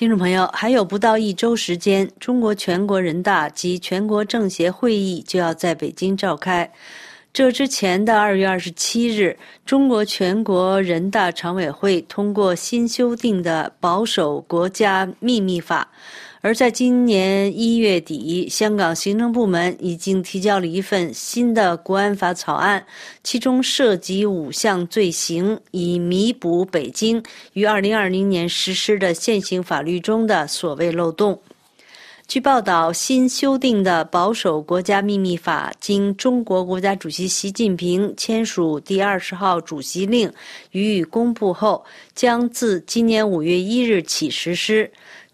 听众朋友，还有不到一周时间，中国全国人大及全国政协会议就要在北京召开。这之前的二月二十七日，中国全国人大常委会通过新修订的保守国家秘密法。而在今年一月底，香港行政部门已经提交了一份新的国安法草案，其中涉及五项罪行，以弥补北京于二零二零年实施的现行法律中的所谓漏洞。据报道，新修订的保守国家秘密法经中国国家主席习近平签署第二十号主席令予以公布后，将自今年五月一日起实施。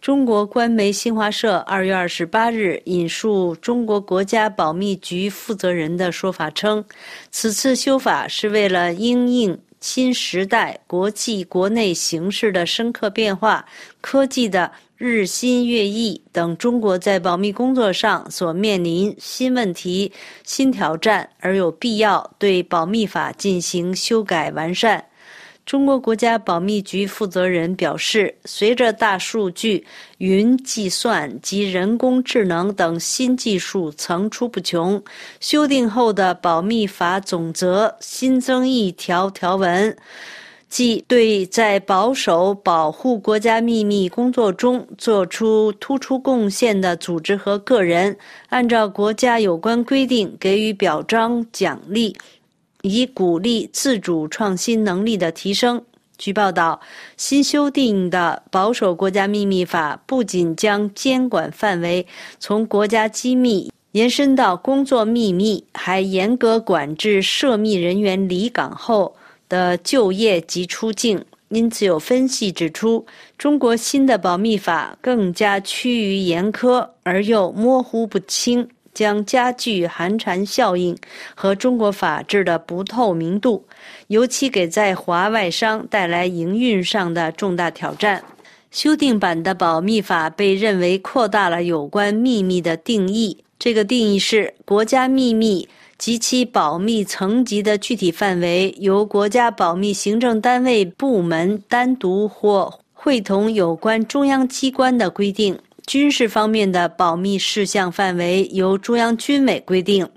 中国官媒新华社二月二十八日引述中国国家保密局负责人的说法称，此次修法是为了因应新时代国际国内形势的深刻变化、科技的日新月异等中国在保密工作上所面临新问题、新挑战，而有必要对保密法进行修改完善。中国国家保密局负责人表示，随着大数据、云计算及人工智能等新技术层出不穷，修订后的保密法总则新增一条条文，即对在保守保护国家秘密工作中作出突出贡献的组织和个人，按照国家有关规定给予表彰奖励。以鼓励自主创新能力的提升。据报道，新修订的保守国家秘密法不仅将监管范围从国家机密延伸到工作秘密，还严格管制涉密人员离岗后的就业及出境。因此，有分析指出，中国新的保密法更加趋于严苛而又模糊不清。将加剧寒蝉效应和中国法治的不透明度，尤其给在华外商带来营运上的重大挑战。修订版的保密法被认为扩大了有关秘密的定义，这个定义是国家秘密及其保密层级的具体范围由国家保密行政单位部门单独或会同有关中央机关的规定。军事方面的保密事项范围由中央军委规定。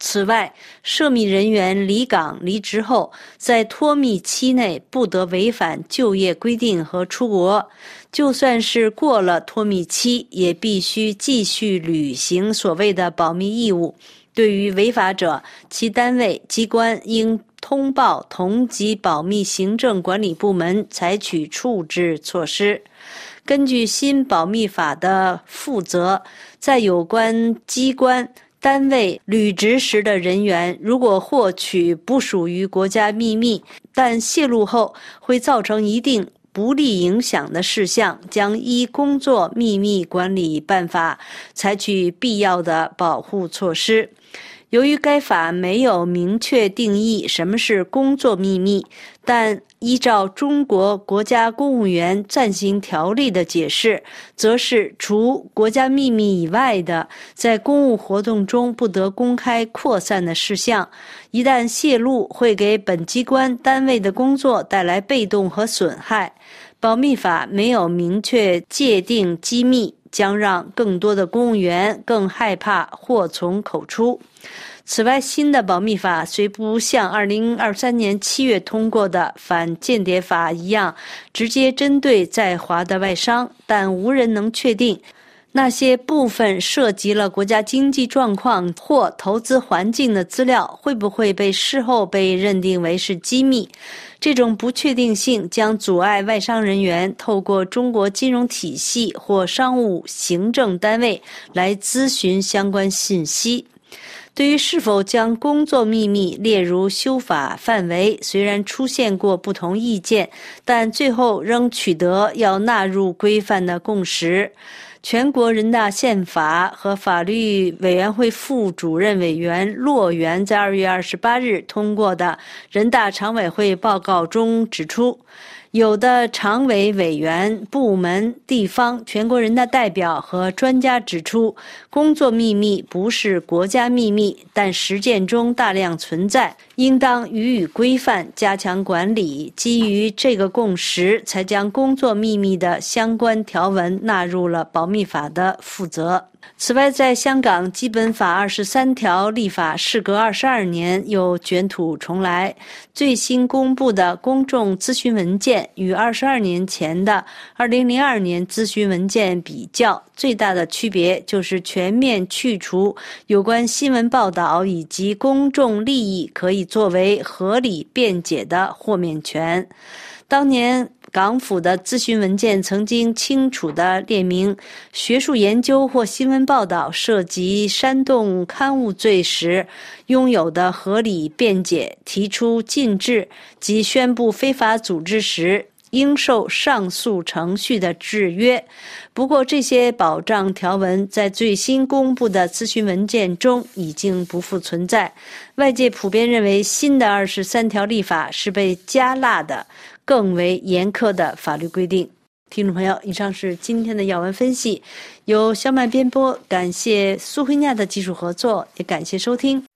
此外，涉密人员离岗离职后，在脱密期内不得违反就业规定和出国；就算是过了脱密期，也必须继续履行所谓的保密义务。对于违法者，其单位机关应通报同级保密行政管理部门，采取处置措施。根据新保密法的负责，在有关机关单位履职时的人员，如果获取不属于国家秘密，但泄露后会造成一定不利影响的事项，将依《工作秘密管理办法》采取必要的保护措施。由于该法没有明确定义什么是工作秘密，但依照中国国家公务员暂行条例的解释，则是除国家秘密以外的，在公务活动中不得公开扩散的事项，一旦泄露，会给本机关单位的工作带来被动和损害。保密法没有明确界定机密。将让更多的公务员更害怕祸从口出。此外，新的保密法虽不像2023年7月通过的反间谍法一样直接针对在华的外商，但无人能确定。那些部分涉及了国家经济状况或投资环境的资料，会不会被事后被认定为是机密？这种不确定性将阻碍外商人员透过中国金融体系或商务行政单位来咨询相关信息。对于是否将工作秘密列入修法范围，虽然出现过不同意见，但最后仍取得要纳入规范的共识。全国人大宪法和法律委员会副主任委员骆源在二月二十八日通过的人大常委会报告中指出，有的常委委员、部门、地方、全国人大代表和专家指出，工作秘密不是国家秘密，但实践中大量存在，应当予以规范、加强管理。基于这个共识，才将工作秘密的相关条文纳入了保密法的负责。此外，在香港，《基本法》二十三条立法事隔二十二年又卷土重来。最新公布的公众咨询文件与二十二年前的二零零二年咨询文件比较，最大的区别就是全面去除有关新闻报道以及公众利益可以作为合理辩解的豁免权。当年。港府的咨询文件曾经清楚地列明，学术研究或新闻报道涉及煽动刊物罪时，拥有的合理辩解；提出禁制及宣布非法组织时，应受上诉程序的制约。不过，这些保障条文在最新公布的咨询文件中已经不复存在。外界普遍认为，新的二十三条立法是被加辣的。更为严苛的法律规定。听众朋友，以上是今天的要闻分析，由小麦编播，感谢苏慧亚的技术合作，也感谢收听。